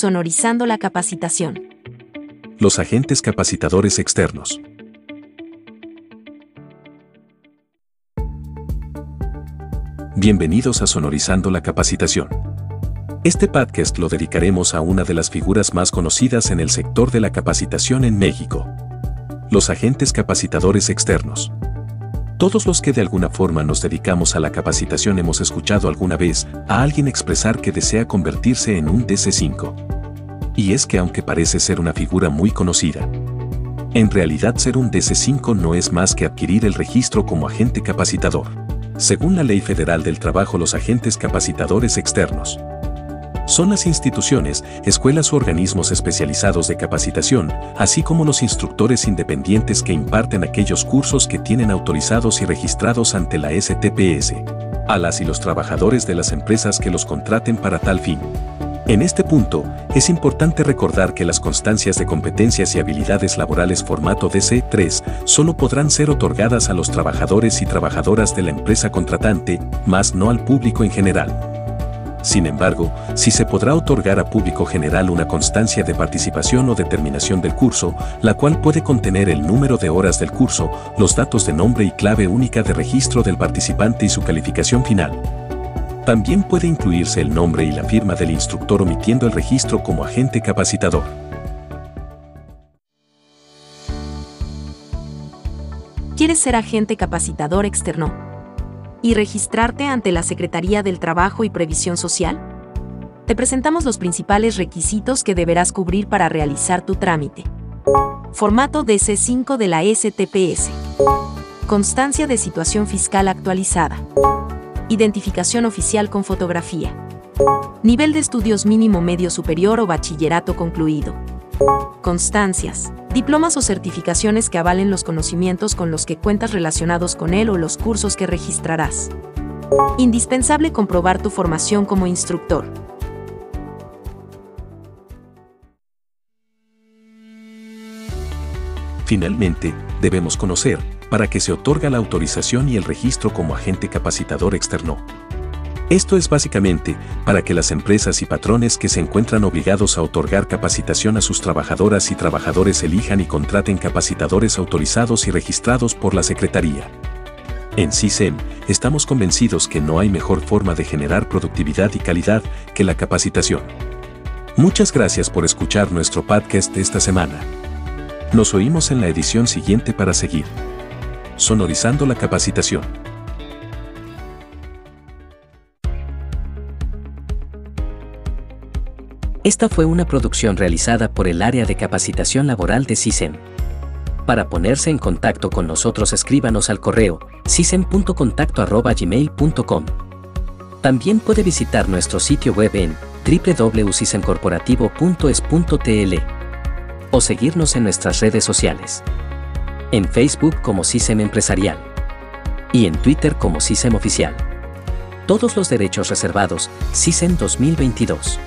sonorizando la capacitación. Los agentes capacitadores externos. Bienvenidos a Sonorizando la capacitación. Este podcast lo dedicaremos a una de las figuras más conocidas en el sector de la capacitación en México. Los agentes capacitadores externos. Todos los que de alguna forma nos dedicamos a la capacitación hemos escuchado alguna vez a alguien expresar que desea convertirse en un DC5. Y es que aunque parece ser una figura muy conocida, en realidad ser un DC5 no es más que adquirir el registro como agente capacitador. Según la Ley Federal del Trabajo, los agentes capacitadores externos son las instituciones, escuelas u organismos especializados de capacitación, así como los instructores independientes que imparten aquellos cursos que tienen autorizados y registrados ante la STPS, a las y los trabajadores de las empresas que los contraten para tal fin. En este punto, es importante recordar que las constancias de competencias y habilidades laborales formato DC3 solo podrán ser otorgadas a los trabajadores y trabajadoras de la empresa contratante, más no al público en general. Sin embargo, sí se podrá otorgar a público general una constancia de participación o determinación del curso, la cual puede contener el número de horas del curso, los datos de nombre y clave única de registro del participante y su calificación final. También puede incluirse el nombre y la firma del instructor omitiendo el registro como agente capacitador. ¿Quieres ser agente capacitador externo? Y registrarte ante la Secretaría del Trabajo y Previsión Social? Te presentamos los principales requisitos que deberás cubrir para realizar tu trámite. Formato DC5 de la STPS. Constancia de situación fiscal actualizada. Identificación oficial con fotografía. Nivel de estudios mínimo medio superior o bachillerato concluido. Constancias diplomas o certificaciones que avalen los conocimientos con los que cuentas relacionados con él o los cursos que registrarás. Indispensable comprobar tu formación como instructor. Finalmente, debemos conocer, para que se otorga la autorización y el registro como agente capacitador externo, esto es básicamente para que las empresas y patrones que se encuentran obligados a otorgar capacitación a sus trabajadoras y trabajadores elijan y contraten capacitadores autorizados y registrados por la Secretaría. En CISEM, estamos convencidos que no hay mejor forma de generar productividad y calidad que la capacitación. Muchas gracias por escuchar nuestro podcast esta semana. Nos oímos en la edición siguiente para seguir sonorizando la capacitación. Esta fue una producción realizada por el área de capacitación laboral de CISEM. Para ponerse en contacto con nosotros escríbanos al correo cisem.contacto.gmail.com. También puede visitar nuestro sitio web en www.cisemcorporativo.es.tl o seguirnos en nuestras redes sociales. En Facebook como CISEM Empresarial y en Twitter como CISEM Oficial. Todos los derechos reservados, CISEM 2022.